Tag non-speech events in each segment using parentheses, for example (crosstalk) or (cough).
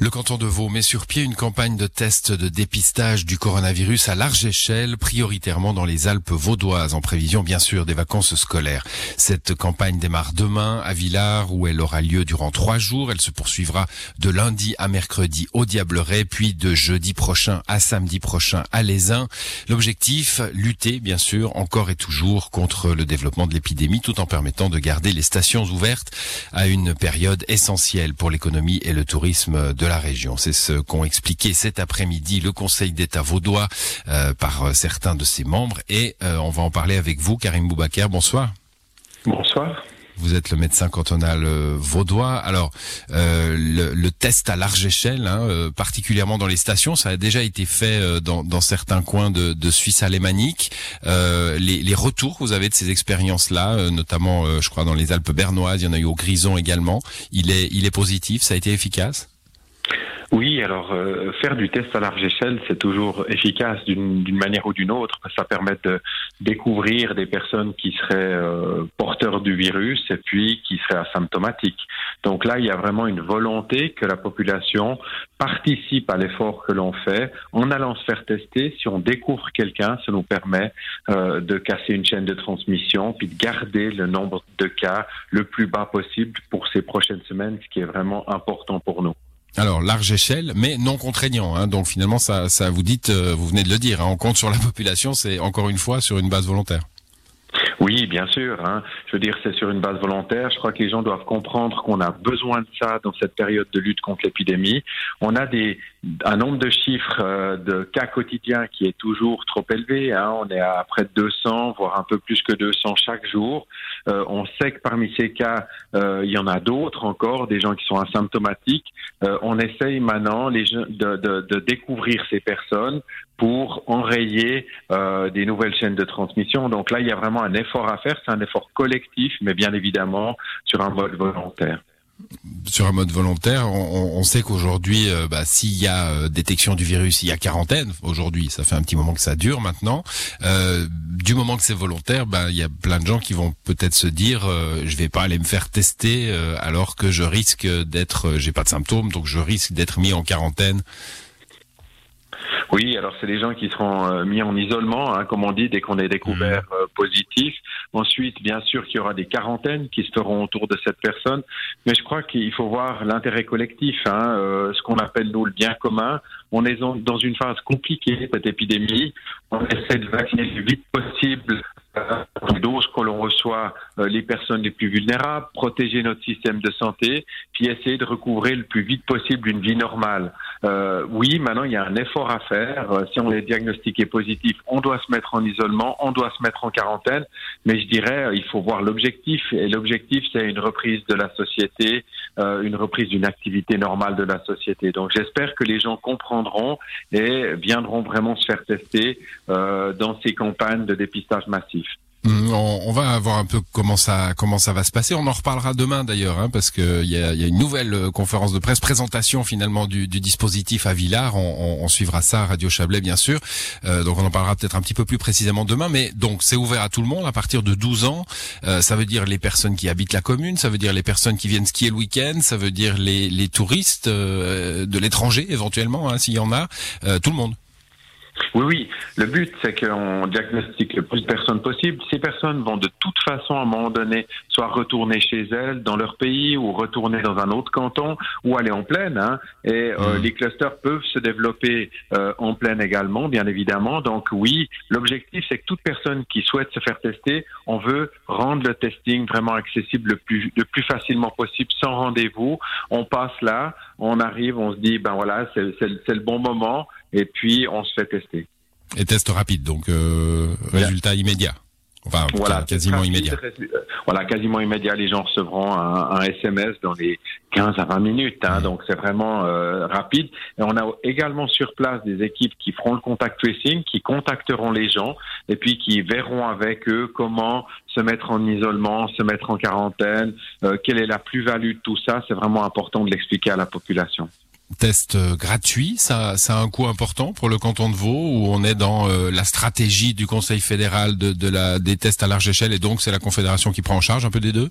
Le canton de Vaud met sur pied une campagne de tests de dépistage du coronavirus à large échelle, prioritairement dans les Alpes vaudoises, en prévision bien sûr des vacances scolaires. Cette campagne démarre demain à Villars, où elle aura lieu durant trois jours. Elle se poursuivra de lundi à mercredi au Diableret, puis de jeudi prochain à samedi prochain à Lézin. L'objectif, lutter bien sûr encore et toujours contre le développement de l'épidémie, tout en permettant de garder les stations ouvertes à une période essentielle pour l'économie et le tourisme de la région. C'est ce qu'ont expliqué cet après-midi le Conseil d'État vaudois euh, par euh, certains de ses membres. Et euh, on va en parler avec vous, Karim Boubacar. Bonsoir. Bonsoir. Vous êtes le médecin cantonal vaudois. Alors, le, test à large échelle, hein, particulièrement dans les stations, ça a déjà été fait dans, certains coins de, Suisse alémanique. Les, les, retours que vous avez de ces expériences-là, notamment, je crois, dans les Alpes bernoises, il y en a eu au Grison également. Il est, il est positif, ça a été efficace? Oui, alors euh, faire du test à large échelle, c'est toujours efficace d'une manière ou d'une autre. Ça permet de découvrir des personnes qui seraient euh, porteurs du virus et puis qui seraient asymptomatiques. Donc là, il y a vraiment une volonté que la population participe à l'effort que l'on fait en allant se faire tester. Si on découvre quelqu'un, ça nous permet euh, de casser une chaîne de transmission puis de garder le nombre de cas le plus bas possible pour ces prochaines semaines, ce qui est vraiment important pour nous. Alors large échelle, mais non contraignant. Hein. Donc finalement, ça, ça vous dites, euh, vous venez de le dire, hein, on compte sur la (laughs) population, c'est encore une fois sur une base volontaire. Oui, bien sûr. Hein. Je veux dire, c'est sur une base volontaire. Je crois que les gens doivent comprendre qu'on a besoin de ça dans cette période de lutte contre l'épidémie. On a des, un nombre de chiffres euh, de cas quotidiens qui est toujours trop élevé. On est à près de 200, voire un peu plus que 200 chaque jour. Euh, on sait que parmi ces cas, euh, il y en a d'autres encore, des gens qui sont asymptomatiques. on essaye maintenant de, de découvrir ces personnes pour enrayer des nouvelles chaînes de transmission. Donc là, il y a vraiment un effort à faire. C'est un effort collectif, mais bien évidemment sur un mode volontaire sur un mode volontaire, on, sait qu'aujourd'hui, euh, bah, s'il y a euh, détection du virus, il y a quarantaine. Aujourd'hui, ça fait un petit moment que ça dure maintenant. Euh, du moment que c'est volontaire, bah, il y a plein de gens qui vont peut-être se dire, je vais pas aller me faire tester alors que je risque d'être, j'ai pas de symptômes, donc je risque d'être mis en quarantaine. Oui, alors c'est des gens qui seront euh, mis en isolement, hein, comme on dit, dès qu'on est découvert mmh. euh, positif. Ensuite, bien sûr qu'il y aura des quarantaines qui se feront autour de cette personne, mais je crois qu'il faut voir l'intérêt collectif, hein, euh, ce qu'on appelle nous le bien commun. On est dans une phase compliquée, cette épidémie. On essaie de vacciner le plus vite possible les doses que l'on reçoit les personnes les plus vulnérables, protéger notre système de santé, puis essayer de recouvrer le plus vite possible une vie normale. Euh, oui, maintenant il y a un effort à faire. Euh, si on est diagnostiqué positif, on doit se mettre en isolement, on doit se mettre en quarantaine. Mais je dirais, euh, il faut voir l'objectif. Et l'objectif, c'est une reprise de la société, euh, une reprise d'une activité normale de la société. Donc j'espère que les gens comprendront et viendront vraiment se faire tester euh, dans ces campagnes de dépistage massif. Mm, on, va voir un peu comment ça comment ça va se passer. On en reparlera demain d'ailleurs, hein, parce que il y a, une nouvelle euh, conférence de presse, présentation finalement du, dispositif à Villars. On, suivra ça Radio Chablais bien sûr. Euh, donc on en parlera peut-être un petit peu plus précisément demain. Mais donc c'est ouvert à tout le monde à partir de 12 ans. Euh, ça veut dire les personnes qui habitent la commune, ça veut dire les personnes qui viennent skier le week-end, ça veut dire les, les touristes de l'étranger éventuellement, hein, s'il y en a, tout le monde. Oui, oui. Le but, c'est qu'on diagnostique le plus de personnes possible. Ces personnes vont de toute façon, à un moment donné, soit retourner chez elles, dans leur pays, ou retourner dans un autre canton, ou aller en pleine. Hein. Et euh, mmh. les clusters peuvent se développer euh, en pleine également, bien évidemment. Donc oui, l'objectif, c'est que toute personne qui souhaite se faire tester, on veut rendre le testing vraiment accessible le plus, le plus facilement possible, sans rendez-vous. On passe là, on arrive, on se dit, ben voilà, c'est le bon moment et puis on se fait tester. Et test rapide, donc euh, résultat immédiat. Enfin, voilà, quasiment immédiat. Voilà, quasiment immédiat. Les gens recevront un, un SMS dans les 15 à 20 minutes. Hein, mmh. Donc c'est vraiment euh, rapide. Et on a également sur place des équipes qui feront le contact tracing, qui contacteront les gens et puis qui verront avec eux comment se mettre en isolement, se mettre en quarantaine, euh, quelle est la plus-value de tout ça. C'est vraiment important de l'expliquer à la population test euh, gratuit, ça, a un coût important pour le canton de Vaud, où on est dans euh, la stratégie du Conseil fédéral de, des tests à large échelle, et donc c'est la Confédération qui prend en charge un peu des deux?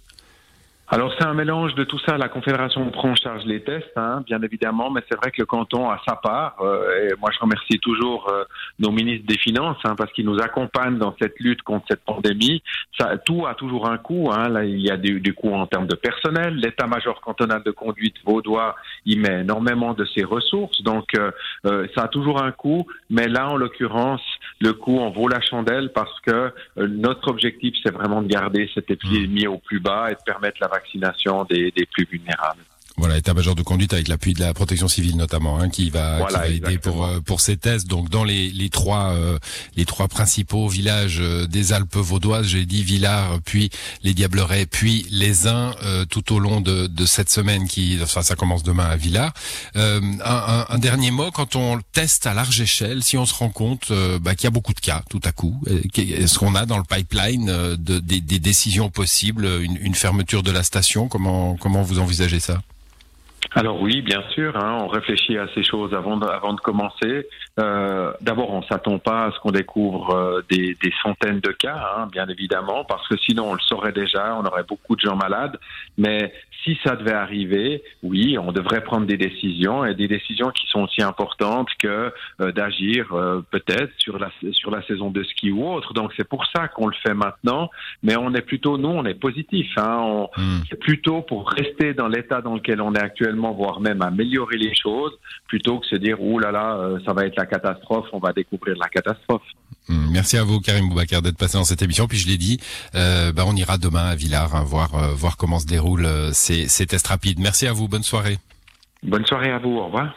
Alors c'est un mélange de tout ça. La Confédération prend en charge les tests, hein, bien évidemment, mais c'est vrai que le canton a sa part. Euh, et moi, je remercie toujours euh, nos ministres des Finances hein, parce qu'ils nous accompagnent dans cette lutte contre cette pandémie. Ça, tout a toujours un coût. Hein. Là, il y a des, des coûts en termes de personnel. L'état-major cantonal de conduite vaudois, il met énormément de ses ressources, donc euh, ça a toujours un coût. Mais là, en l'occurrence, le coût en vaut la chandelle parce que notre objectif, c'est vraiment de garder cette épidémie au plus bas et de permettre la vaccination des, des plus vulnérables. Voilà, état-major de conduite avec l'appui de la protection civile notamment, hein, qui va, qui va aider pour euh, pour ces tests. Donc dans les, les trois euh, les trois principaux villages euh, des Alpes vaudoises, j'ai dit Villars, puis les Diablerets, puis les Uns, tout au long de, de cette semaine qui, enfin ça commence demain à Villars. Un, un, un, dernier mot, quand on teste à large échelle, si on se rend compte bah, qu'il y a beaucoup de cas tout à coup, est-ce qu'on a dans le pipeline de, des, des décisions possibles, une, une fermeture de la station Comment comment vous envisagez ça? Alors oui, bien sûr, hein, on réfléchit à ces choses avant de, avant de commencer. Euh, D'abord, on s'attend pas à ce qu'on découvre euh, des, des, centaines de cas, hein, bien évidemment, parce que sinon on le saurait déjà, on aurait beaucoup de gens malades. Mais si ça devait arriver, oui, on devrait prendre des décisions et des décisions qui sont aussi importantes que euh, d'agir euh, peut-être sur la sur la saison de ski ou autre. Donc c'est pour ça qu'on le fait maintenant. Mais on est plutôt nous, on est positif. Hein, on, hmm. C'est plutôt pour rester dans l'état dans lequel on est actuellement, voire même améliorer les choses, plutôt que se dire ouh là là, euh, ça va être la catastrophe, on va découvrir la catastrophe. Hmm. Merci à vous, Karim Boubacar, d'être passé dans cette émission. Puis je l'ai dit, euh, bah, on ira demain à Villars hein, voir voir comment se déroulent ces, ces tests rapides. Merci à vous, bonne soirée. Bonne soirée à vous, au revoir.